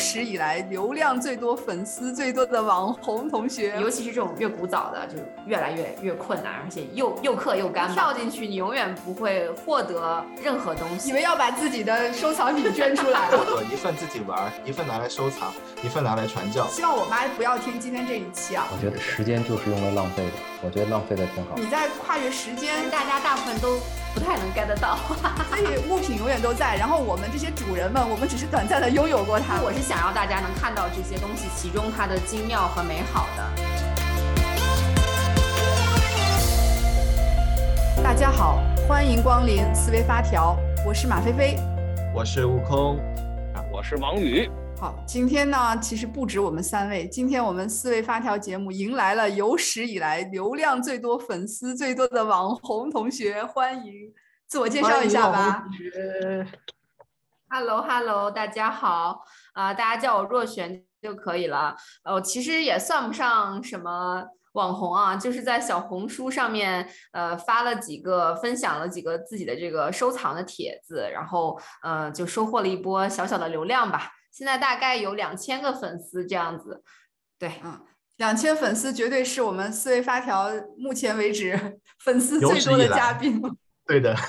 史以来流量最多、粉丝最多的网红同学。尤其是这种越古早的，就越来越越困难，而且又又氪又干。跳进去，你永远不会获得任何东西。你们要把自己的收藏品捐出来了，一份自己玩，一份拿来收藏，一份拿来传教。希望我妈不要听今天这一期啊。我觉得时间就是用来浪费的，我觉得浪费的挺好。你在跨越时间，大家大部分都。不太能 get 得到，所以物品永远都在。然后我们这些主人们，我们只是短暂的拥有过它。我是想要大家能看到这些东西，其中它的精妙和美好的。大家好，欢迎光临思维发条，我是马飞飞，我是悟空，我是王宇。好，今天呢，其实不止我们三位。今天我们四位发条节目迎来了有史以来流量最多、粉丝最多的网红同学，欢迎自我介绍一下吧。Hello，Hello，大家好啊，大家叫我若璇就可以了。呃，其实也算不上什么网红啊，就是在小红书上面呃发了几个，分享了几个自己的这个收藏的帖子，然后呃就收获了一波小小的流量吧。现在大概有两千个粉丝这样子，对，嗯，两千粉丝绝对是我们思维发条目前为止 粉丝最多的嘉宾。对的。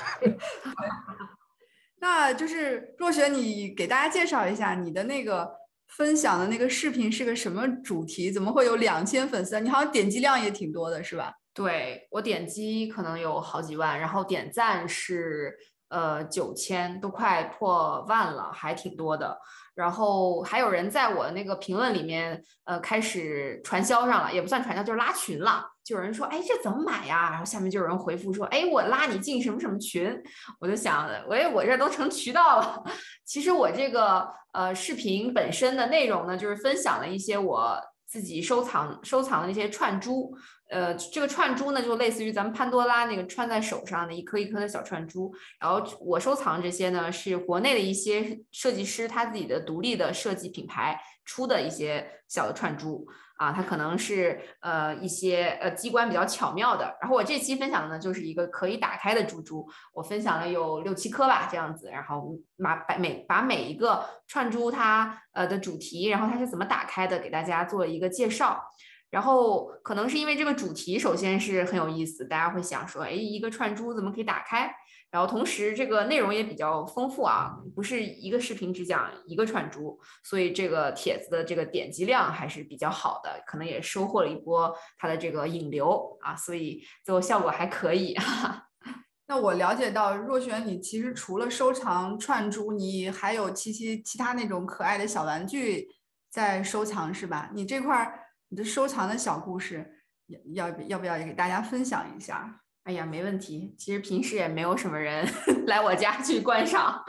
那就是若雪，你给大家介绍一下你的那个分享的那个视频是个什么主题？怎么会有两千粉丝？你好像点击量也挺多的，是吧？对我点击可能有好几万，然后点赞是呃九千，都快破万了，还挺多的。然后还有人在我的那个评论里面，呃，开始传销上了，也不算传销，就是拉群了。就有人说，哎，这怎么买呀？然后下面就有人回复说，哎，我拉你进什么什么群。我就想，喂，我这都成渠道了。其实我这个呃视频本身的内容呢，就是分享了一些我自己收藏收藏的一些串珠。呃，这个串珠呢，就类似于咱们潘多拉那个穿在手上的一颗一颗的小串珠。然后我收藏这些呢，是国内的一些设计师他自己的独立的设计品牌出的一些小的串珠啊，它可能是呃一些呃机关比较巧妙的。然后我这期分享的呢，就是一个可以打开的珠珠，我分享了有六七颗吧，这样子。然后把把每把每一个串珠它呃的主题，然后它是怎么打开的，给大家做一个介绍。然后可能是因为这个主题，首先是很有意思，大家会想说，哎，一个串珠怎么可以打开？然后同时这个内容也比较丰富啊，不是一个视频只讲一个串珠，所以这个帖子的这个点击量还是比较好的，可能也收获了一波它的这个引流啊，所以最后效果还可以。那我了解到若璇，你其实除了收藏串珠，你还有其其其他那种可爱的小玩具在收藏是吧？你这块儿。你的收藏的小故事，要要不要也给大家分享一下？哎呀，没问题。其实平时也没有什么人 来我家去观赏，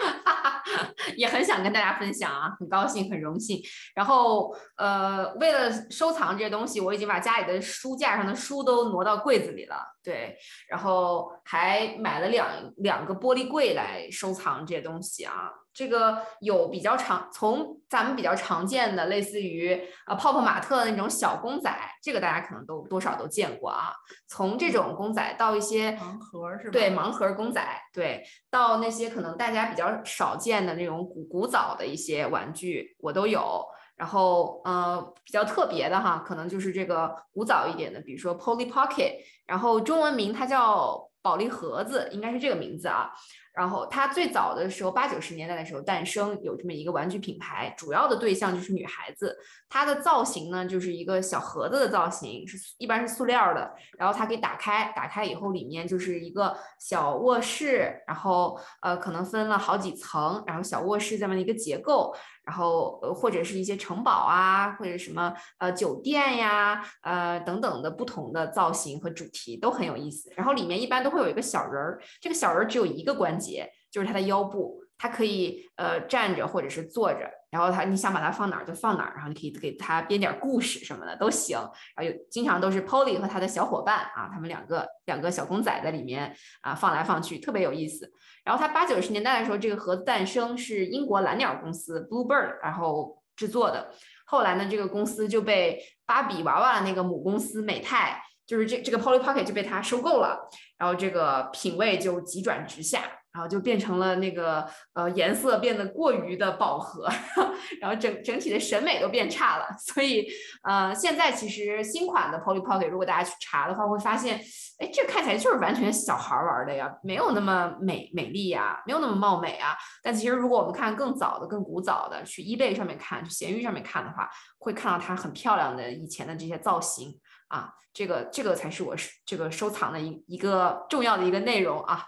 也很想跟大家分享啊，很高兴，很荣幸。然后，呃，为了收藏这些东西，我已经把家里的书架上的书都挪到柜子里了。对，然后还买了两两个玻璃柜来收藏这些东西啊。这个有比较常，从咱们比较常见的，类似于呃泡泡玛特的那种小公仔，这个大家可能都多少都见过啊。从这种公仔到一些盲盒是吧？对，盲盒公仔，对，到那些可能大家比较少见的那种古古早的一些玩具，我都有。然后呃比较特别的哈，可能就是这个古早一点的，比如说 Polly Pocket，然后中文名它叫宝利盒子，应该是这个名字啊。然后它最早的时候，八九十年代的时候诞生，有这么一个玩具品牌，主要的对象就是女孩子。它的造型呢，就是一个小盒子的造型，是一般是塑料的。然后它可以打开，打开以后里面就是一个小卧室，然后呃可能分了好几层，然后小卧室这么一个结构。然后呃或者是一些城堡啊，或者什么呃酒店呀，呃等等的不同的造型和主题都很有意思。然后里面一般都会有一个小人儿，这个小人儿只有一个关节，就是他的腰部。他可以呃站着或者是坐着，然后他你想把它放哪儿就放哪儿，然后你可以给他编点故事什么的都行。然后有经常都是 Polly 和他的小伙伴啊，他们两个两个小公仔在里面啊放来放去，特别有意思。然后他八九十年代的时候，这个盒子诞生是英国蓝鸟公司 Bluebird 然后制作的。后来呢，这个公司就被芭比娃娃那个母公司美泰，就是这这个 Polly Pocket 就被它收购了，然后这个品味就急转直下。然后就变成了那个呃颜色变得过于的饱和，然后整整体的审美都变差了。所以呃现在其实新款的 Polly Pocket 如果大家去查的话，会发现，哎，这看起来就是完全小孩玩的呀，没有那么美美丽呀，没有那么貌美啊。但其实如果我们看更早的、更古早的，去 eBay 上面看，去闲鱼上面看的话，会看到它很漂亮的以前的这些造型啊。这个这个才是我这个收藏的一一个重要的一个内容啊。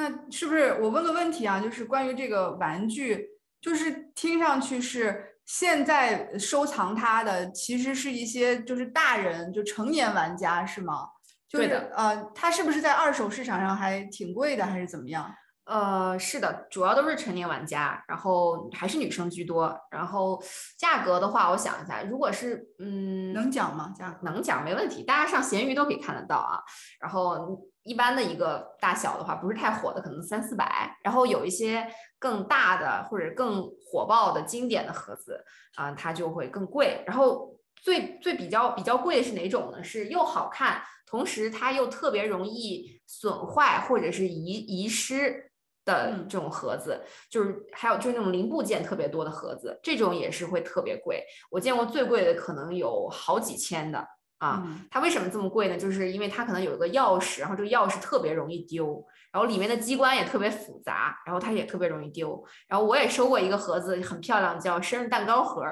那是不是我问个问题啊？就是关于这个玩具，就是听上去是现在收藏它的，其实是一些就是大人，就成年玩家是吗？就是呃，它是不是在二手市场上还挺贵的，还是怎么样？呃，是的，主要都是成年玩家，然后还是女生居多。然后价格的话，我想一下，如果是嗯，能讲吗？价能讲，没问题。大家上闲鱼都可以看得到啊。然后一般的一个大小的话，不是太火的，可能三四百。然后有一些更大的或者更火爆的经典的盒子啊，它就会更贵。然后最最比较比较贵的是哪种呢？是又好看，同时它又特别容易损坏或者是遗遗失。的这种盒子，就是还有就是那种零部件特别多的盒子，这种也是会特别贵。我见过最贵的可能有好几千的啊。它为什么这么贵呢？就是因为它可能有一个钥匙，然后这个钥匙特别容易丢，然后里面的机关也特别复杂，然后它也特别容易丢。然后我也收过一个盒子，很漂亮，叫生日蛋糕盒，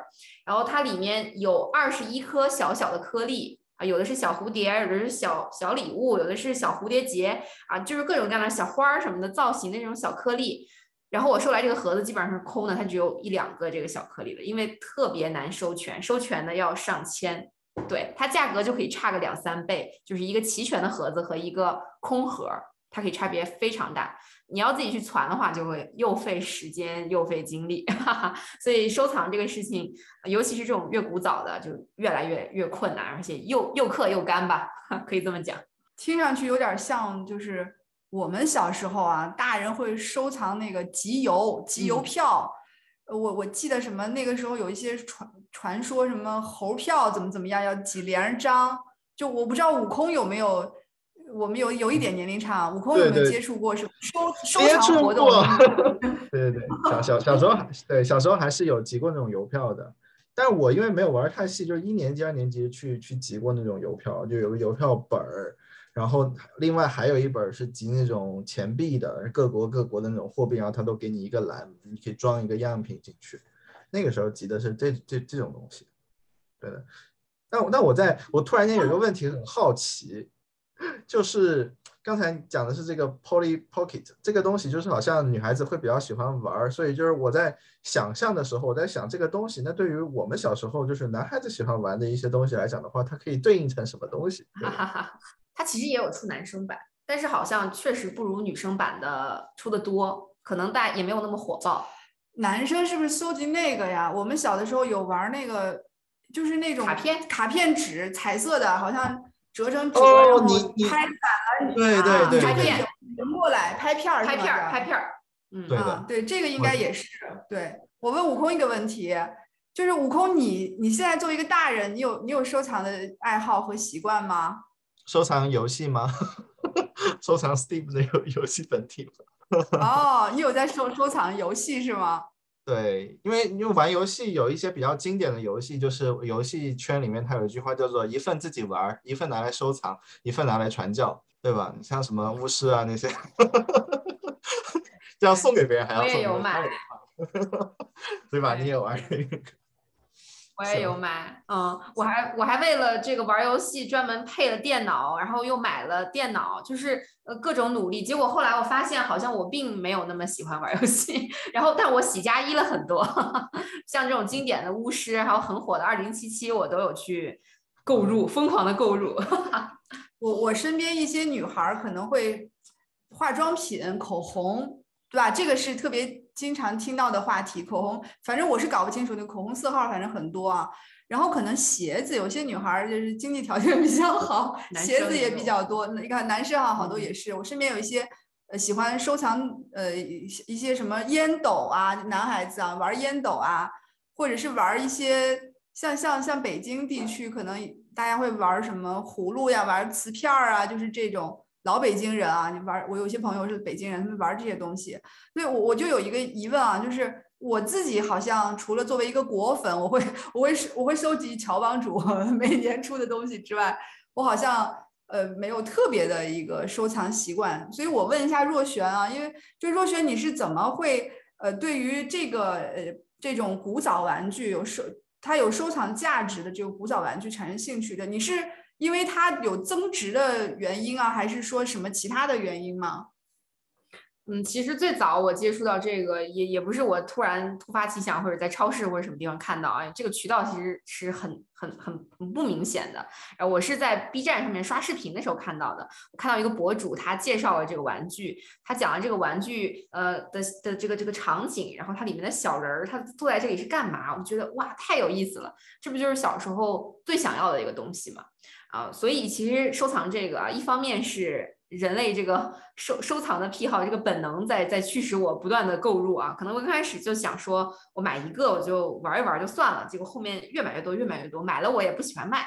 然后它里面有二十一颗小小的颗粒。啊，有的是小蝴蝶，有的是小小礼物，有的是小蝴蝶结啊，就是各种各样的小花儿什么的造型的那种小颗粒。然后我收来这个盒子基本上是空的，它只有一两个这个小颗粒的，因为特别难收全，收全的要上千。对它价格就可以差个两三倍，就是一个齐全的盒子和一个空盒，它可以差别非常大。你要自己去攒的话，就会又费时间又费精力，哈哈。所以收藏这个事情，尤其是这种越古早的，就越来越越困难，而且又又刻又干吧，可以这么讲。听上去有点像，就是我们小时候啊，大人会收藏那个集邮、集邮票。我我记得什么，那个时候有一些传传说，什么猴票怎么怎么样，要几连张。就我不知道悟空有没有。我们有有一点年龄差，悟空有没有接触过什么收收藏活动？对对对，小小小时候对小时候还是有集过那种邮票的，但我因为没有玩太细，就是一年级二年级去去集过那种邮票，就有个邮票本儿，然后另外还有一本是集那种钱币的，各国各国的那种货币，然后他都给你一个篮，你可以装一个样品进去。那个时候集的是这这这种东西，对的。但那我在我突然间有一个问题很好奇。就是刚才讲的是这个 Polly Pocket 这个东西，就是好像女孩子会比较喜欢玩，所以就是我在想象的时候，我在想这个东西，那对于我们小时候就是男孩子喜欢玩的一些东西来讲的话，它可以对应成什么东西？哈哈，它其实也有出男生版，但是好像确实不如女生版的出的多，可能大也没有那么火爆。男生是不是搜集那个呀？我们小的时候有玩那个，就是那种卡片卡片纸，彩色的，好像。折成纸，然后拍反了，对对对，拍片人过来拍片儿，拍片儿，拍片儿，嗯，对的，对这个应该也是。对我问悟空一个问题，就是悟空，你你现在作为一个大人，你有你有收藏的爱好和习惯吗？收藏游戏吗？收藏 Steam 的游游戏本体吗？哦，你有在收收藏游戏是吗？对，因为因为玩游戏有一些比较经典的游戏，就是游戏圈里面它有一句话叫做一份自己玩，一份拿来收藏，一份拿来传教，对吧？你像什么巫师啊那些，这样送给别人还要送，我也有买，对吧？你也玩。我也有买，嗯，我还我还为了这个玩游戏专门配了电脑，然后又买了电脑，就是呃各种努力，结果后来我发现好像我并没有那么喜欢玩游戏，然后但我喜加一了很多，像这种经典的巫师，还有很火的二零七七，我都有去购入，疯狂的购入。我我身边一些女孩可能会化妆品、口红，对吧？这个是特别。经常听到的话题，口红，反正我是搞不清楚那口红色号，反正很多啊。然后可能鞋子，有些女孩就是经济条件 比较好，鞋子也比较多。你看男生啊，好多也是。我身边有一些呃喜欢收藏呃一些什么烟斗啊，男孩子啊玩烟斗啊，或者是玩一些像像像北京地区，可能大家会玩什么葫芦呀，玩瓷片儿啊，就是这种。老北京人啊，你玩我有些朋友是北京人，他们玩这些东西，所以我我就有一个疑问啊，就是我自己好像除了作为一个果粉，我会我会我会收集乔帮主 每年出的东西之外，我好像呃没有特别的一个收藏习惯，所以我问一下若璇啊，因为就若璇你是怎么会呃对于这个呃这种古早玩具有收它有收藏价值的这个古早玩具产生兴趣的？你是？因为它有增值的原因啊，还是说什么其他的原因吗？嗯，其实最早我接触到这个，也也不是我突然突发奇想，或者在超市或者什么地方看到啊，这个渠道其实是很很很很不明显的。然后我是在 B 站上面刷视频的时候看到的，我看到一个博主他介绍了这个玩具，他讲了这个玩具呃的的这个这个场景，然后它里面的小人儿他坐在这里是干嘛？我觉得哇太有意思了，这不就是小时候最想要的一个东西吗？啊，所以其实收藏这个啊，一方面是人类这个收收藏的癖好，这个本能在在驱使我不断的购入啊。可能我刚开始就想说，我买一个我就玩一玩就算了，结果后面越买越多，越买越多，买了我也不喜欢卖，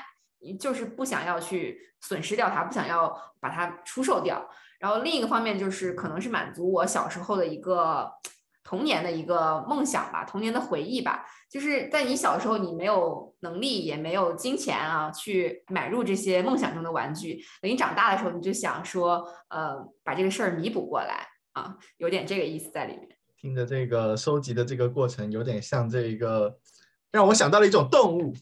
就是不想要去损失掉它，不想要把它出售掉。然后另一个方面就是可能是满足我小时候的一个。童年的一个梦想吧，童年的回忆吧，就是在你小时候，你没有能力，也没有金钱啊，去买入这些梦想中的玩具。等你长大的时候，你就想说，呃，把这个事儿弥补过来啊，有点这个意思在里面。听着这个收集的这个过程，有点像这一个，让我想到了一种动物，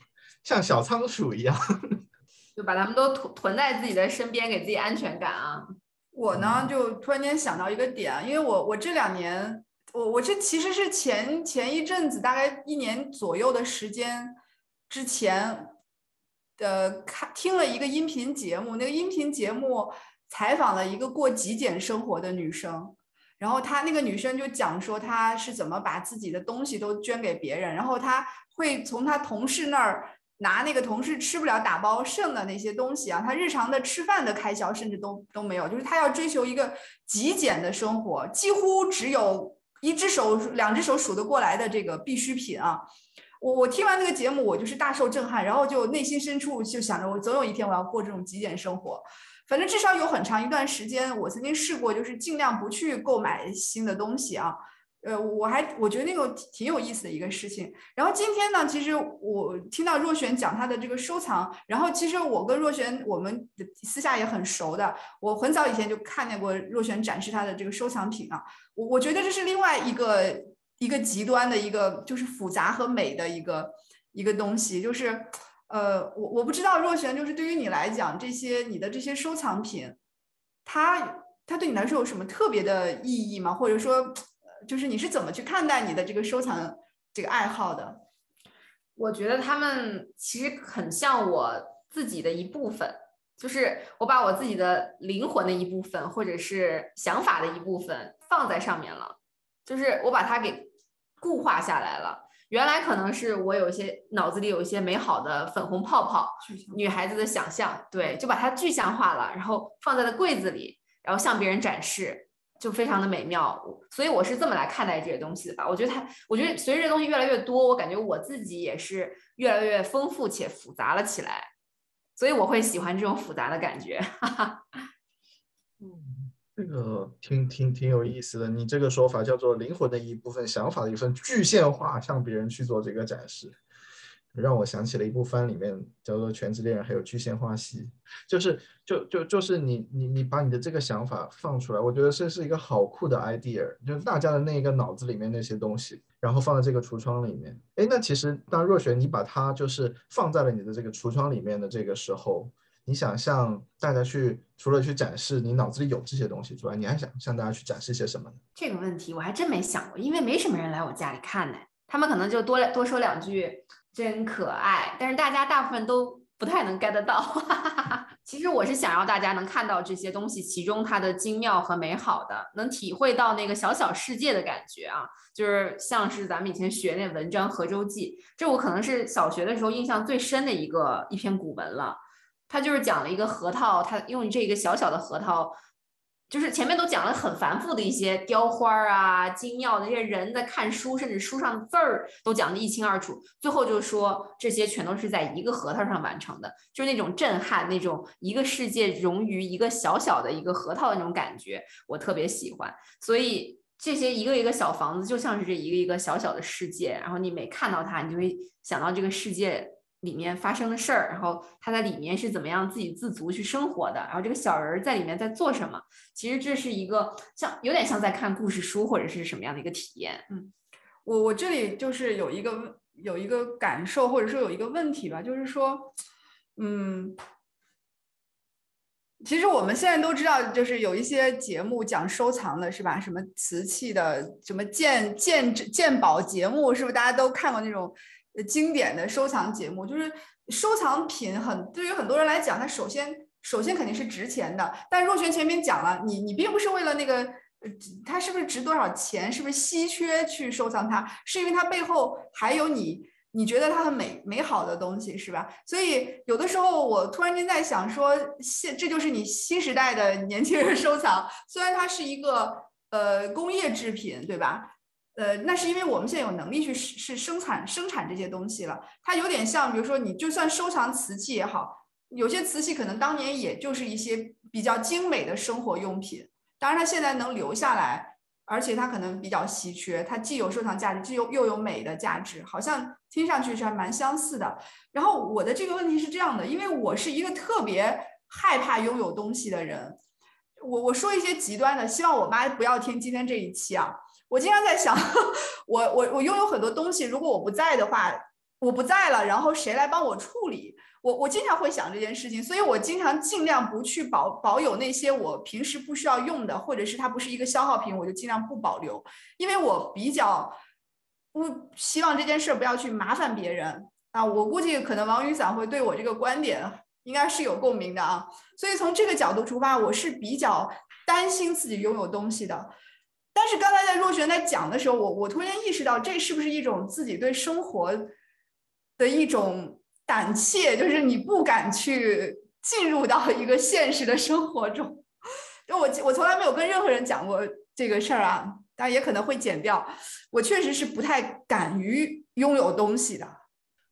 像小仓鼠一样，就把它们都囤囤在自己的身边，给自己安全感啊。我呢，就突然间想到一个点，因为我我这两年。我我这其实是前前一阵子，大概一年左右的时间之前，呃，看听了一个音频节目，那个音频节目采访了一个过极简生活的女生，然后她那个女生就讲说她是怎么把自己的东西都捐给别人，然后她会从她同事那儿拿那个同事吃不了打包剩的那些东西啊，她日常的吃饭的开销甚至都都没有，就是她要追求一个极简的生活，几乎只有。一只手、两只手数得过来的这个必需品啊！我我听完那个节目，我就是大受震撼，然后就内心深处就想着，我总有一天我要过这种极简生活。反正至少有很长一段时间，我曾经试过，就是尽量不去购买新的东西啊。呃，我还我觉得那个挺有意思的一个事情。然后今天呢，其实我听到若璇讲她的这个收藏，然后其实我跟若璇我们私下也很熟的，我很早以前就看见过若璇展示她的这个收藏品啊。我我觉得这是另外一个一个极端的一个就是复杂和美的一个一个东西，就是呃，我我不知道若璇就是对于你来讲，这些你的这些收藏品，它它对你来说有什么特别的意义吗？或者说？就是你是怎么去看待你的这个收藏这个爱好的？我觉得他们其实很像我自己的一部分，就是我把我自己的灵魂的一部分，或者是想法的一部分放在上面了，就是我把它给固化下来了。原来可能是我有一些脑子里有一些美好的粉红泡泡，女孩子的想象，对，就把它具象化了，然后放在了柜子里，然后向别人展示。就非常的美妙，所以我是这么来看待这些东西的吧。我觉得它，我觉得随着这东西越来越多，我感觉我自己也是越来越丰富且复杂了起来，所以我会喜欢这种复杂的感觉。嗯，这个挺挺挺有意思的。你这个说法叫做灵魂的一部分，想法的一份具现化，向别人去做这个展示。让我想起了一部番，里面叫做《全职猎人》，还有具现化系，就是就就就是你你你把你的这个想法放出来，我觉得这是一个好酷的 idea，就是大家的那个脑子里面那些东西，然后放在这个橱窗里面。哎，那其实当若雪你把它就是放在了你的这个橱窗里面的这个时候，你想向大家去除了去展示你脑子里有这些东西之外，你还想向大家去展示些什么呢？这个问题我还真没想过，因为没什么人来我家里看呢，他们可能就多多说两句。真可爱，但是大家大部分都不太能 get 到。其实我是想要大家能看到这些东西，其中它的精妙和美好的，能体会到那个小小世界的感觉啊，就是像是咱们以前学那文章《河舟记》，这我可能是小学的时候印象最深的一个一篇古文了。它就是讲了一个核桃，它用这个小小的核桃就是前面都讲了很繁复的一些雕花啊、精妙的这些人在看书，甚至书上的字儿都讲得一清二楚。最后就说这些全都是在一个核桃上完成的，就是那种震撼，那种一个世界融于一个小小的一个核桃的那种感觉，我特别喜欢。所以这些一个一个小房子就像是这一个一个小小的世界，然后你每看到它，你就会想到这个世界。里面发生的事儿，然后他在里面是怎么样自给自足去生活的，然后这个小人在里面在做什么？其实这是一个像有点像在看故事书或者是什么样的一个体验。嗯，我我这里就是有一个有一个感受，或者说有一个问题吧，就是说，嗯，其实我们现在都知道，就是有一些节目讲收藏的是吧？什么瓷器的，什么鉴鉴鉴宝节目，是不是大家都看过那种？经典的收藏节目，就是收藏品很对于很多人来讲，它首先首先肯定是值钱的。但若璇前面讲了，你你并不是为了那个，呃，它是不是值多少钱，是不是稀缺去收藏它，是因为它背后还有你你觉得它很美美好的东西，是吧？所以有的时候我突然间在想说，现这就是你新时代的年轻人收藏，虽然它是一个呃工业制品，对吧？呃，那是因为我们现在有能力去是生产生产这些东西了。它有点像，比如说你就算收藏瓷器也好，有些瓷器可能当年也就是一些比较精美的生活用品。当然，它现在能留下来，而且它可能比较稀缺，它既有收藏价值，既有又有美的价值，好像听上去是还蛮相似的。然后我的这个问题是这样的，因为我是一个特别害怕拥有东西的人。我我说一些极端的，希望我妈不要听今天这一期啊。我经常在想，我我我拥有很多东西，如果我不在的话，我不在了，然后谁来帮我处理？我我经常会想这件事情，所以我经常尽量不去保保有那些我平时不需要用的，或者是它不是一个消耗品，我就尽量不保留，因为我比较不希望这件事不要去麻烦别人啊。我估计可能王雨伞会对我这个观点应该是有共鸣的啊，所以从这个角度出发，我是比较担心自己拥有东西的。但是刚才在若璇在讲的时候，我我突然意识到，这是不是一种自己对生活的一种胆怯？就是你不敢去进入到一个现实的生活中。就我我从来没有跟任何人讲过这个事儿啊，当然也可能会剪掉。我确实是不太敢于拥有东西的。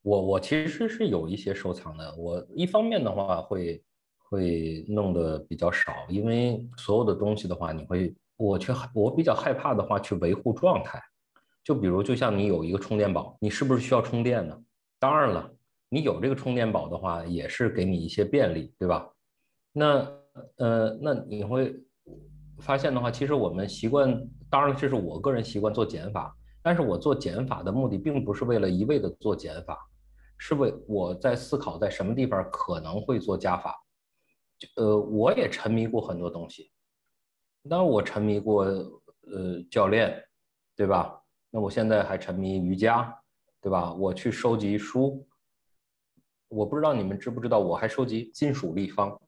我我其实是有一些收藏的。我一方面的话会会弄得比较少，因为所有的东西的话，你会。我却我比较害怕的话，去维护状态。就比如，就像你有一个充电宝，你是不是需要充电呢？当然了，你有这个充电宝的话，也是给你一些便利，对吧？那呃，那你会发现的话，其实我们习惯，当然这是我个人习惯做减法，但是我做减法的目的并不是为了一味的做减法，是为我在思考在什么地方可能会做加法。呃，我也沉迷过很多东西。那我沉迷过呃教练，对吧？那我现在还沉迷瑜伽，对吧？我去收集书，我不知道你们知不知道，我还收集金属立方，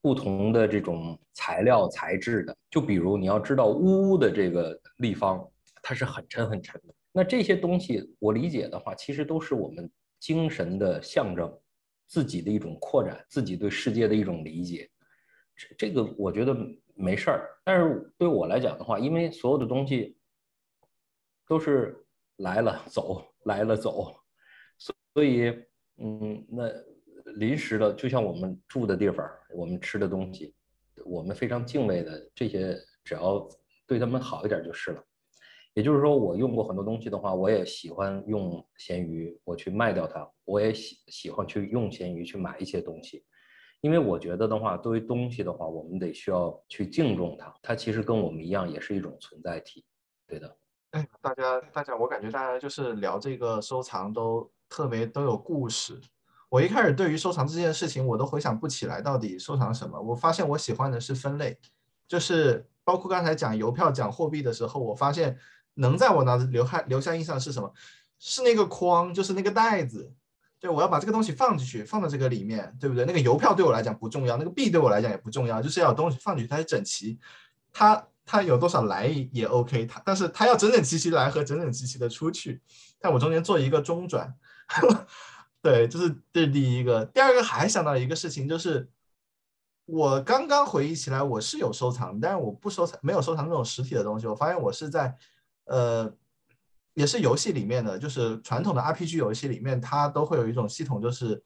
不同的这种材料材质的。就比如你要知道钨的这个立方，它是很沉很沉的。那这些东西我理解的话，其实都是我们精神的象征，自己的一种扩展，自己对世界的一种理解。这这个我觉得。没事儿，但是对我来讲的话，因为所有的东西都是来了走，来了走，所以，嗯，那临时的，就像我们住的地方，我们吃的东西，我们非常敬畏的这些，只要对他们好一点就是了。也就是说，我用过很多东西的话，我也喜欢用闲鱼，我去卖掉它，我也喜喜欢去用闲鱼去买一些东西。因为我觉得的话，作为东西的话，我们得需要去敬重它。它其实跟我们一样，也是一种存在体，对的。哎，大家，大家，我感觉大家就是聊这个收藏都特别都有故事。我一开始对于收藏这件事情，我都回想不起来到底收藏什么。我发现我喜欢的是分类，就是包括刚才讲邮票、讲货币的时候，我发现能在我脑子留下留下印象是什么？是那个框，就是那个袋子。对，我要把这个东西放进去，放到这个里面，对不对？那个邮票对我来讲不重要，那个币对我来讲也不重要，就是要有东西放进去，它是整齐，它它有多少来也 OK，它但是它要整整齐齐来和整整齐齐的出去，但我中间做一个中转，对，就是这是第一个。第二个还想到一个事情，就是我刚刚回忆起来，我是有收藏，但是我不收藏，没有收藏那种实体的东西。我发现我是在，呃，也是游戏里面的，就是传统的 RPG 游戏里面，它都会有一种系统，就是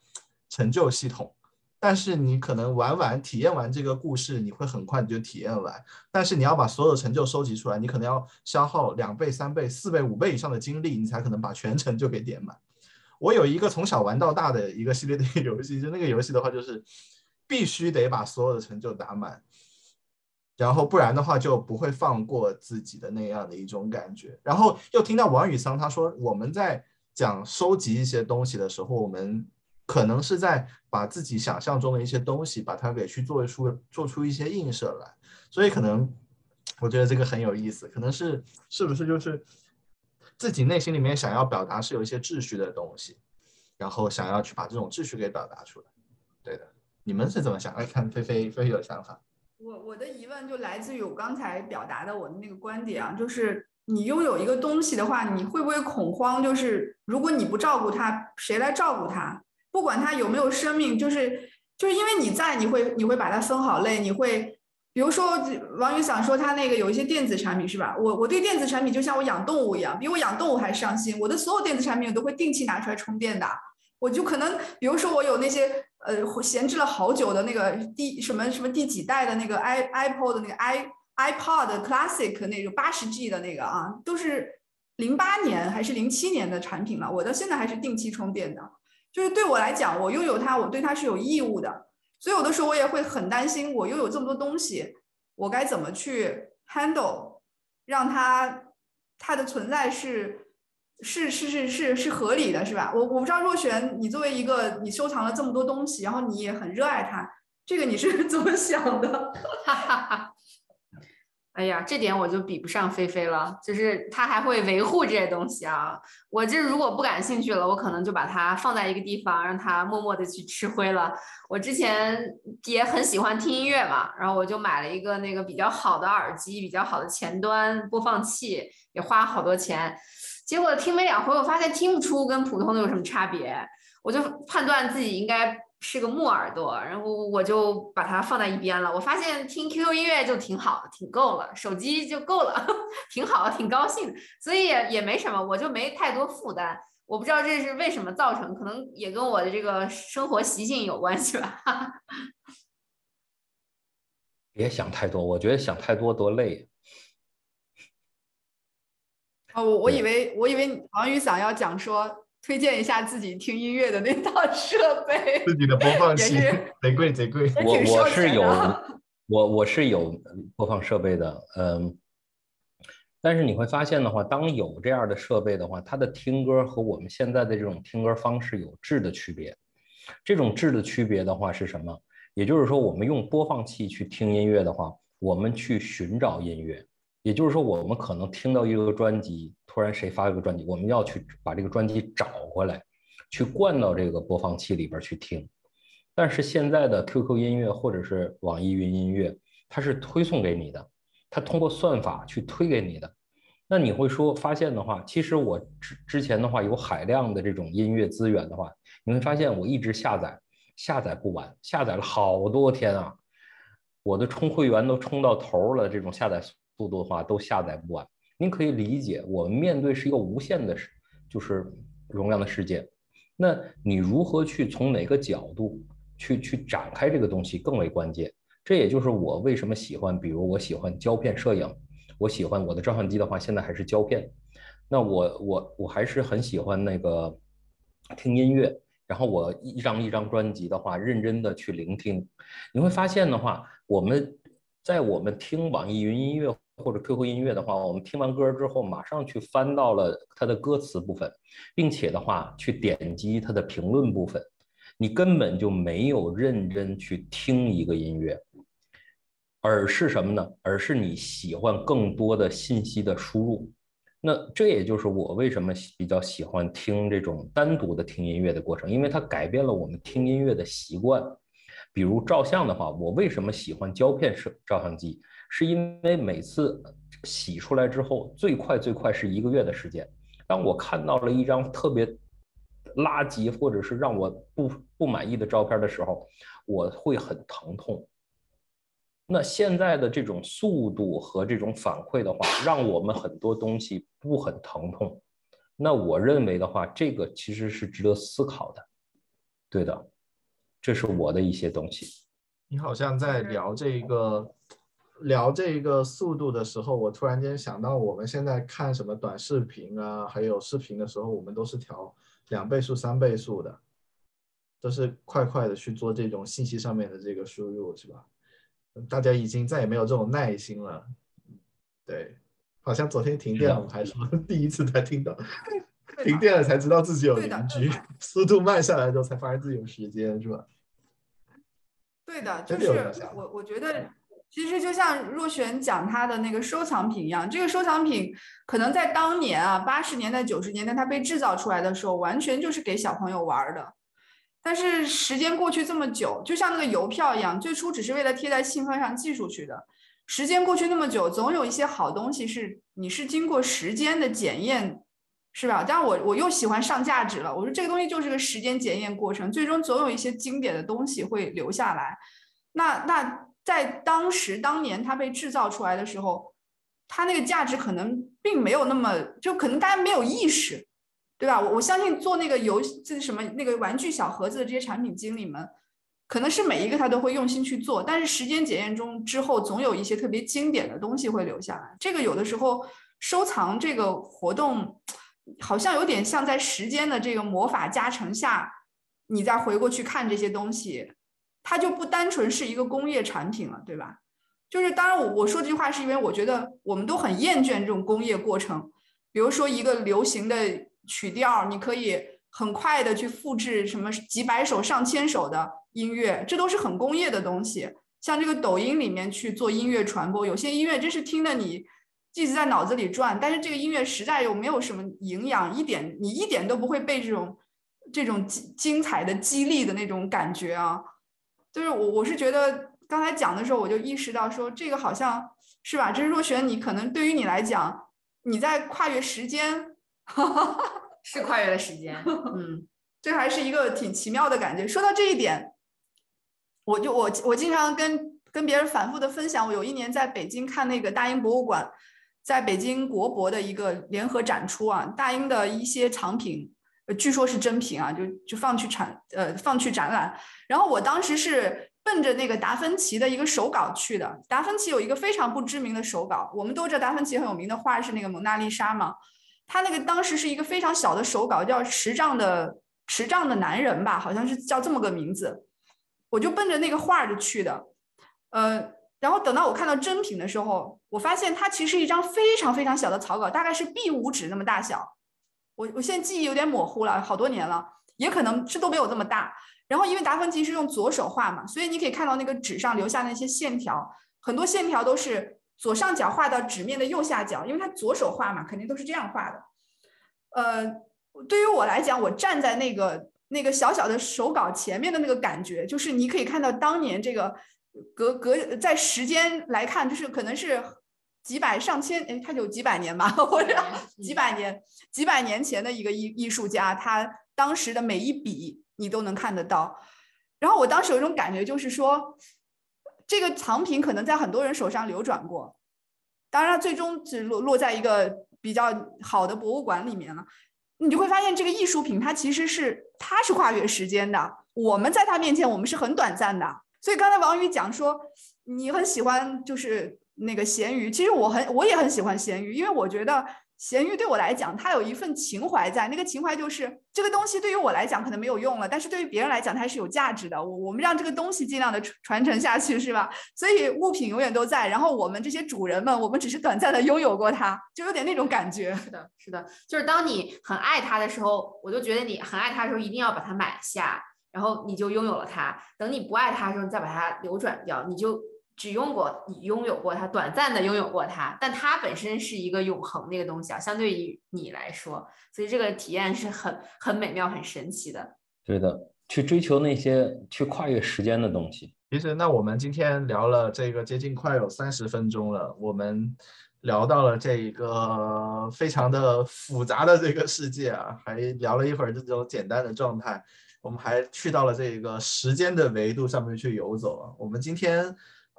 成就系统。但是你可能玩完、体验完这个故事，你会很快你就体验完。但是你要把所有成就收集出来，你可能要消耗两倍、三倍、四倍、五倍以上的精力，你才可能把全成就给点满。我有一个从小玩到大的一个系列的游戏，就那个游戏的话，就是。必须得把所有的成就打满，然后不然的话就不会放过自己的那样的一种感觉。然后又听到王宇桑他说，我们在讲收集一些东西的时候，我们可能是在把自己想象中的一些东西，把它给去做出做出一些映射来。所以可能我觉得这个很有意思，可能是是不是就是自己内心里面想要表达是有一些秩序的东西，然后想要去把这种秩序给表达出来。对的。你们是怎么想？来看菲菲菲菲的想法。我我的疑问就来自于我刚才表达的我的那个观点啊，就是你拥有一个东西的话，你会不会恐慌？就是如果你不照顾它，谁来照顾它？不管它有没有生命，就是就是因为你在，你会你会把它分好类，你会比如说王宇想说他那个有一些电子产品是吧？我我对电子产品就像我养动物一样，比我养动物还上心。我的所有电子产品我都会定期拿出来充电的。我就可能比如说我有那些。呃，闲置了好久的那个第什么什么第几代的那个 i iPod 的那个 i iPod Classic 那个八十 G 的那个啊，都是零八年还是零七年的产品了。我到现在还是定期充电的。就是对我来讲，我拥有它，我对它是有义务的。所以有的时候我也会很担心，我拥有这么多东西，我该怎么去 handle，让它它的存在是。是是是是是合理的，是吧？我我不知道若璇，你作为一个你收藏了这么多东西，然后你也很热爱它，这个你是 怎么想的？哈哈哈。哎呀，这点我就比不上菲菲了，就是他还会维护这些东西啊。我这如果不感兴趣了，我可能就把它放在一个地方，让它默默的去吃灰了。我之前也很喜欢听音乐嘛，然后我就买了一个那个比较好的耳机，比较好的前端播放器，也花好多钱。结果听没两回，我发现听不出跟普通的有什么差别，我就判断自己应该是个木耳朵，然后我就把它放在一边了。我发现听 QQ 音乐就挺好，挺够了，手机就够了，挺好，挺高兴，所以也也没什么，我就没太多负担。我不知道这是为什么造成，可能也跟我的这个生活习性有关系吧。别想太多，我觉得想太多多累。哦，我我以为我以为王宇想要讲说推荐一下自己听音乐的那套 设备，自己的播放器贼贵贼贵。我我是有 我我是有播放设备的，嗯，但是你会发现的话，当有这样的设备的话，它的听歌和我们现在的这种听歌方式有质的区别。这种质的区别的话是什么？也就是说，我们用播放器去听音乐的话，我们去寻找音乐。也就是说，我们可能听到一个专辑，突然谁发一个专辑，我们要去把这个专辑找回来，去灌到这个播放器里边去听。但是现在的 QQ 音乐或者是网易云音乐，它是推送给你的，它通过算法去推给你的。那你会说发现的话，其实我之之前的话有海量的这种音乐资源的话，你会发现我一直下载，下载不完，下载了好多天啊，我的充会员都充到头了，这种下载。速度的话都下载不完，您可以理解，我们面对是一个无限的，就是容量的世界。那你如何去从哪个角度去去展开这个东西更为关键。这也就是我为什么喜欢，比如我喜欢胶片摄影，我喜欢我的照相机的话，现在还是胶片。那我我我还是很喜欢那个听音乐，然后我一张一张专辑的话，认真的去聆听，你会发现的话，我们在我们听网易云音乐。或者 QQ 音乐的话，我们听完歌之后，马上去翻到了它的歌词部分，并且的话去点击它的评论部分，你根本就没有认真去听一个音乐，而是什么呢？而是你喜欢更多的信息的输入。那这也就是我为什么比较喜欢听这种单独的听音乐的过程，因为它改变了我们听音乐的习惯。比如照相的话，我为什么喜欢胶片摄照相机？是因为每次洗出来之后，最快最快是一个月的时间。当我看到了一张特别垃圾或者是让我不不满意的照片的时候，我会很疼痛，那现在的这种速度和这种反馈的话，让我们很多东西不很疼痛。那我认为的话，这个其实是值得思考的。对的，这是我的一些东西。你好像在聊这个聊这个速度的时候，我突然间想到，我们现在看什么短视频啊，还有视频的时候，我们都是调两倍速、三倍速的，都是快快的去做这种信息上面的这个输入，是吧？大家已经再也没有这种耐心了。对，好像昨天停电了，我还说 第一次才听到停电了才知道自己有邻居，速度慢下来之后才发现自己有时间，是吧？对的，就是我我觉得其实就像若璇讲他的那个收藏品一样，这个收藏品可能在当年啊八十年代九十年代它被制造出来的时候，完全就是给小朋友玩的。但是时间过去这么久，就像那个邮票一样，最初只是为了贴在信封上寄出去的。时间过去那么久，总有一些好东西是你是经过时间的检验，是吧？但我我又喜欢上价值了。我说这个东西就是个时间检验过程，最终总有一些经典的东西会留下来。那那在当时当年它被制造出来的时候，它那个价值可能并没有那么，就可能大家没有意识。对吧？我我相信做那个游戏，这什么那个玩具小盒子的这些产品经理们，可能是每一个他都会用心去做。但是时间检验中之后，总有一些特别经典的东西会留下来。这个有的时候收藏这个活动，好像有点像在时间的这个魔法加成下，你再回过去看这些东西，它就不单纯是一个工业产品了，对吧？就是当然，我我说这句话是因为我觉得我们都很厌倦这种工业过程，比如说一个流行的。曲调，你可以很快的去复制什么几百首、上千首的音乐，这都是很工业的东西。像这个抖音里面去做音乐传播，有些音乐真是听得你一直在脑子里转，但是这个音乐实在又没有什么营养，一点你一点都不会被这种这种精精彩的激励的那种感觉啊。就是我我是觉得刚才讲的时候，我就意识到说这个好像是吧？这是若璇，你可能对于你来讲，你在跨越时间。是跨越了时间，嗯，这还是一个挺奇妙的感觉。说到这一点，我就我我经常跟跟别人反复的分享，我有一年在北京看那个大英博物馆，在北京国博的一个联合展出啊，大英的一些藏品，据说是真品啊，就就放去展呃放去展览。然后我当时是奔着那个达芬奇的一个手稿去的。达芬奇有一个非常不知名的手稿，我们都知道达芬奇很有名的画是那个蒙娜丽莎嘛。他那个当时是一个非常小的手稿，叫《持杖的持杖的男人》吧，好像是叫这么个名字。我就奔着那个画儿就去的，呃，然后等到我看到真品的时候，我发现它其实一张非常非常小的草稿，大概是 B 五纸那么大小。我我现在记忆有点模糊了，好多年了，也可能是都没有这么大。然后因为达芬奇是用左手画嘛，所以你可以看到那个纸上留下那些线条，很多线条都是。左上角画到纸面的右下角，因为他左手画嘛，肯定都是这样画的。呃，对于我来讲，我站在那个那个小小的手稿前面的那个感觉，就是你可以看到当年这个隔隔在时间来看，就是可能是几百上千，哎，他有几百年吧，或者几百年几百年前的一个艺艺术家，他当时的每一笔你都能看得到。然后我当时有一种感觉，就是说。这个藏品可能在很多人手上流转过，当然最终只落落在一个比较好的博物馆里面了。你就会发现，这个艺术品它其实是它是跨越时间的，我们在它面前我们是很短暂的。所以刚才王宇讲说，你很喜欢就是那个咸鱼，其实我很我也很喜欢咸鱼，因为我觉得。咸鱼对我来讲，它有一份情怀在，那个情怀就是这个东西对于我来讲可能没有用了，但是对于别人来讲它是有价值的。我我们让这个东西尽量的传承下去，是吧？所以物品永远都在，然后我们这些主人们，我们只是短暂的拥有过它，就有点那种感觉。是的，是的，就是当你很爱它的时候，我就觉得你很爱它的时候，一定要把它买下，然后你就拥有了它。等你不爱它的时候，你再把它流转掉，你就。只用过你拥有过它，短暂的拥有过它，但它本身是一个永恒的一个东西啊。相对于你来说，所以这个体验是很很美妙、很神奇的。对的，去追求那些去跨越时间的东西。其实，那我们今天聊了这个接近快有三十分钟了，我们聊到了这一个非常的复杂的这个世界啊，还聊了一会儿这种简单的状态，我们还去到了这个时间的维度上面去游走啊。我们今天。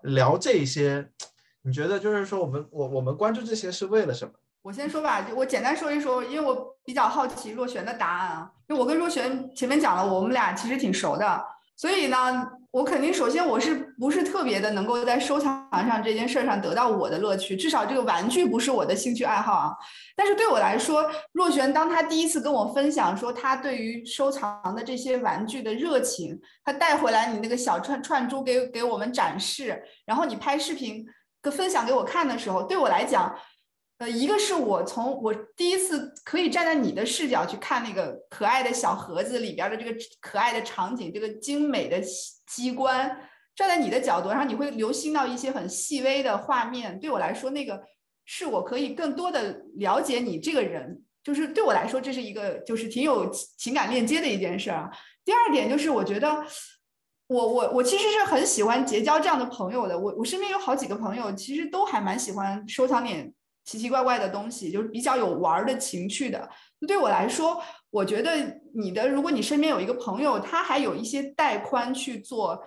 聊这些，你觉得就是说我们我我们关注这些是为了什么？我先说吧，我简单说一说，因为我比较好奇若璇的答案啊，因为我跟若璇前面讲了，我们俩其实挺熟的，所以呢，我肯定首先我是不是特别的能够在收藏上这件事上得到我的乐趣，至少这个玩具不是我的兴趣爱好啊。但是对我来说，若璇当他第一次跟我分享说他对于收藏的这些玩具的热情，他带回来你那个小串串珠给给我们展示，然后你拍视频跟分享给我看的时候，对我来讲。呃，一个是我从我第一次可以站在你的视角去看那个可爱的小盒子里边的这个可爱的场景，这个精美的机关，站在你的角度，然后你会留心到一些很细微的画面。对我来说，那个是我可以更多的了解你这个人，就是对我来说，这是一个就是挺有情感链接的一件事儿。第二点就是，我觉得我我我其实是很喜欢结交这样的朋友的。我我身边有好几个朋友，其实都还蛮喜欢收藏点。奇奇怪怪的东西，就是比较有玩儿的情趣的。对我来说，我觉得你的，如果你身边有一个朋友，他还有一些带宽去做，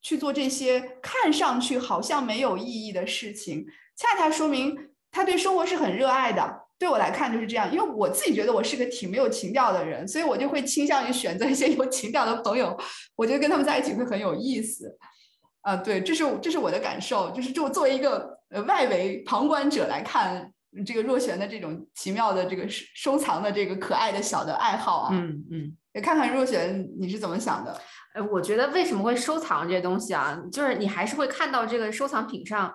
去做这些看上去好像没有意义的事情，恰恰说明他对生活是很热爱的。对我来看就是这样，因为我自己觉得我是个挺没有情调的人，所以我就会倾向于选择一些有情调的朋友，我觉得跟他们在一起会很有意思。啊，对，这是这是我的感受，就是就作为一个呃外围旁观者来看这个若璇的这种奇妙的这个收收藏的这个可爱的小的爱好啊，嗯嗯，也看看若璇你是怎么想的？呃，我觉得为什么会收藏这些东西啊？就是你还是会看到这个收藏品上，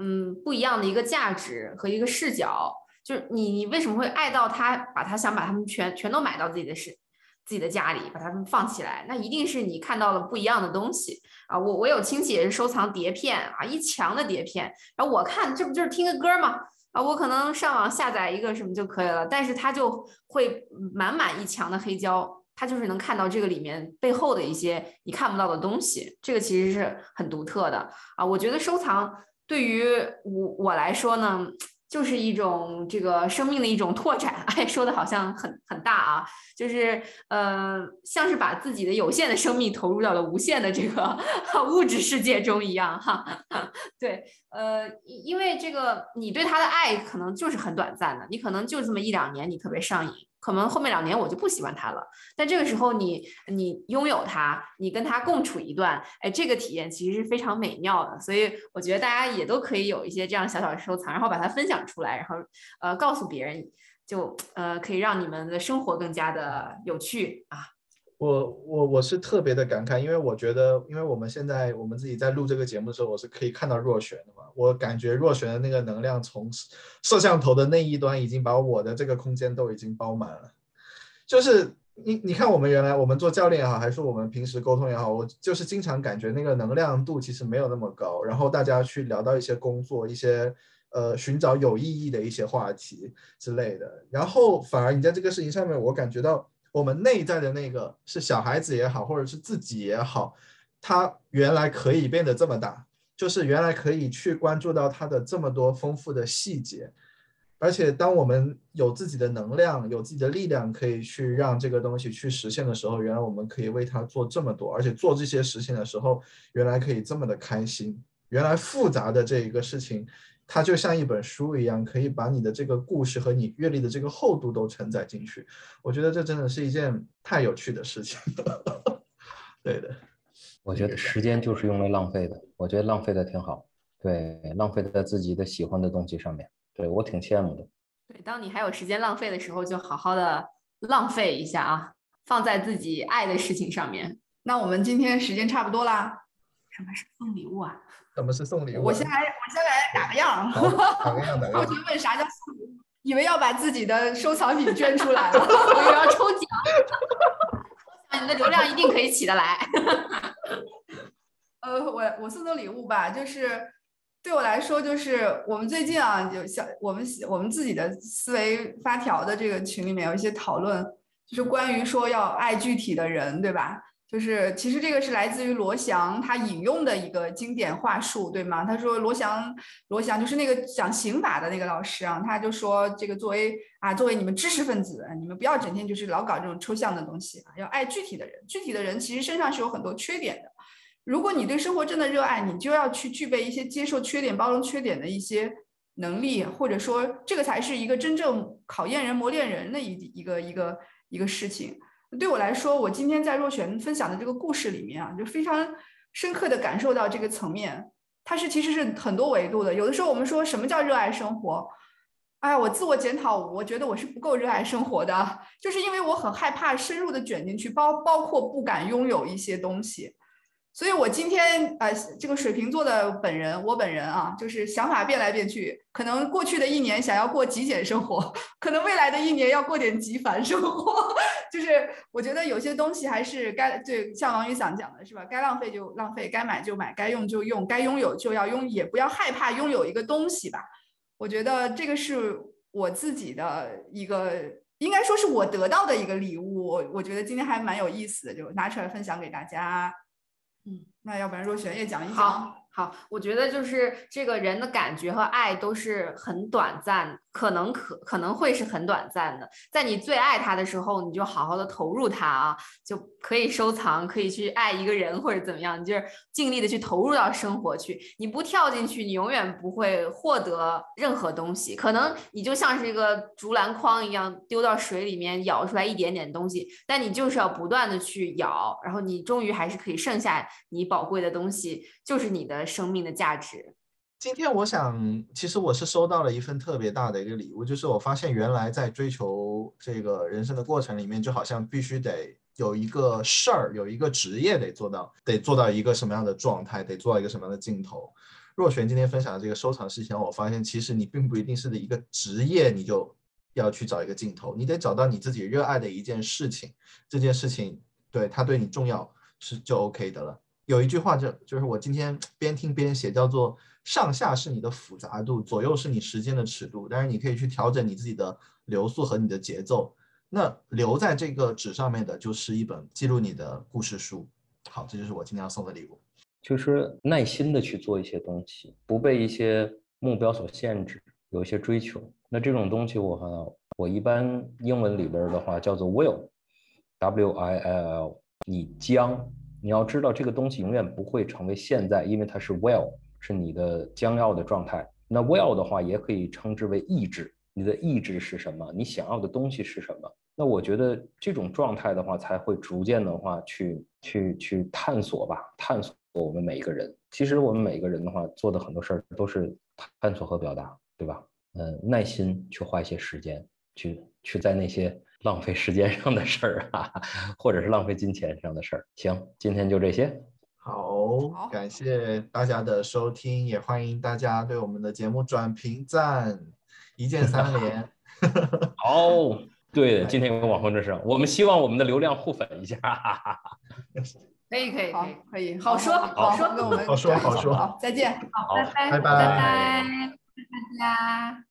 嗯，不一样的一个价值和一个视角，就是你你为什么会爱到他，把他想把他们全全都买到自己的视。自己的家里把它们放起来，那一定是你看到了不一样的东西啊！我我有亲戚也是收藏碟片啊，一墙的碟片。然后我看这不就是听个歌吗？啊，我可能上网下载一个什么就可以了。但是他就会满满一墙的黑胶，他就是能看到这个里面背后的一些你看不到的东西。这个其实是很独特的啊！我觉得收藏对于我我来说呢。就是一种这个生命的一种拓展，哎，说的好像很很大啊，就是呃，像是把自己的有限的生命投入到了无限的这个 物质世界中一样哈。哈 对，呃，因为这个你对他的爱可能就是很短暂的，你可能就这么一两年，你特别上瘾。可能后面两年我就不喜欢他了，但这个时候你你拥有他，你跟他共处一段，哎，这个体验其实是非常美妙的。所以我觉得大家也都可以有一些这样小小的收藏，然后把它分享出来，然后呃告诉别人，就呃可以让你们的生活更加的有趣啊。我我我是特别的感慨，因为我觉得，因为我们现在我们自己在录这个节目的时候，我是可以看到若璇的嘛。我感觉若璇的那个能量从摄像头的那一端已经把我的这个空间都已经包满了。就是你你看，我们原来我们做教练也好，还是我们平时沟通也好，我就是经常感觉那个能量度其实没有那么高。然后大家去聊到一些工作、一些呃寻找有意义的一些话题之类的，然后反而你在这个事情上面，我感觉到。我们内在的那个是小孩子也好，或者是自己也好，他原来可以变得这么大，就是原来可以去关注到他的这么多丰富的细节，而且当我们有自己的能量、有自己的力量，可以去让这个东西去实现的时候，原来我们可以为他做这么多，而且做这些事情的时候，原来可以这么的开心，原来复杂的这一个事情。它就像一本书一样，可以把你的这个故事和你阅历的这个厚度都承载进去。我觉得这真的是一件太有趣的事情。对的，我觉得时间就是用来浪费的。我觉得浪费的挺好，对，浪费在自己的喜欢的东西上面。对我挺羡慕的。对，当你还有时间浪费的时候，就好好的浪费一下啊，放在自己爱的事情上面。那我们今天时间差不多啦。什么是送礼物啊？什么是送礼物？我先来，我先来打个样。打个样，打个 问啥叫送礼物？以为要把自己的收藏品捐出来了，我以为要抽奖。你的流量一定可以起得来。呃，我我送的礼物吧，就是对我来说，就是我们最近啊，有小我们我们自己的思维发条的这个群里面有一些讨论，就是关于说要爱具体的人，对吧？就是其实这个是来自于罗翔他引用的一个经典话术，对吗？他说罗翔，罗翔就是那个讲刑法的那个老师啊，他就说这个作为啊作为你们知识分子，你们不要整天就是老搞这种抽象的东西啊，要爱具体的人。具体的人其实身上是有很多缺点的。如果你对生活真的热爱，你就要去具备一些接受缺点、包容缺点的一些能力，或者说这个才是一个真正考验人、磨练人的一一个一个一个事情。对我来说，我今天在若璇分享的这个故事里面啊，就非常深刻的感受到这个层面，它是其实是很多维度的。有的时候我们说什么叫热爱生活？哎，我自我检讨，我觉得我是不够热爱生活的，就是因为我很害怕深入的卷进去，包包括不敢拥有一些东西。所以，我今天呃，这个水瓶座的本人，我本人啊，就是想法变来变去。可能过去的一年想要过极简生活，可能未来的一年要过点极繁生活。就是我觉得有些东西还是该对，像王宇想讲的是吧？该浪费就浪费，该买就买，该用就用，该拥有就要拥，也不要害怕拥有一个东西吧。我觉得这个是我自己的一个，应该说是我得到的一个礼物。我我觉得今天还蛮有意思的，就拿出来分享给大家。那要不然若璇也讲一讲。好，我觉得就是这个人的感觉和爱都是很短暂，可能可可能会是很短暂的。在你最爱他的时候，你就好好的投入他啊，就可以收藏，可以去爱一个人或者怎么样，你就是尽力的去投入到生活去。你不跳进去，你永远不会获得任何东西。可能你就像是一个竹篮筐一样，丢到水里面舀出来一点点东西，但你就是要不断的去舀，然后你终于还是可以剩下你宝贵的东西，就是你的。生命的价值。今天我想，其实我是收到了一份特别大的一个礼物，就是我发现原来在追求这个人生的过程里面，就好像必须得有一个事儿，有一个职业得做到，得做到一个什么样的状态，得做到一个什么样的镜头。若璇今天分享的这个收藏事情，我发现其实你并不一定是的一个职业，你就要去找一个镜头，你得找到你自己热爱的一件事情，这件事情对它对你重要是就 OK 的了。有一句话就就是我今天边听边写，叫做上下是你的复杂度，左右是你时间的尺度。但是你可以去调整你自己的流速和你的节奏。那留在这个纸上面的就是一本记录你的故事书。好，这就是我今天要送的礼物，就是耐心的去做一些东西，不被一些目标所限制，有一些追求。那这种东西我我一般英文里边的话叫做 will，w i l l，你将。你要知道，这个东西永远不会成为现在，因为它是 will，是你的将要的状态。那 will 的话，也可以称之为意志。你的意志是什么？你想要的东西是什么？那我觉得这种状态的话，才会逐渐的话去去去探索吧，探索我们每一个人。其实我们每一个人的话，做的很多事儿都是探索和表达，对吧？嗯，耐心去花一些时间，去去在那些。浪费时间上的事儿啊，或者是浪费金钱上的事儿。行，今天就这些。好，感谢大家的收听，也欢迎大家对我们的节目转评赞，一键三连。好，对，今天有个网红之声，我们希望我们的流量互粉一下。可以，可以，可以，可以，好说，好说，跟我们好说，好说，好，再见，好，拜拜，拜拜，拜拜，大家。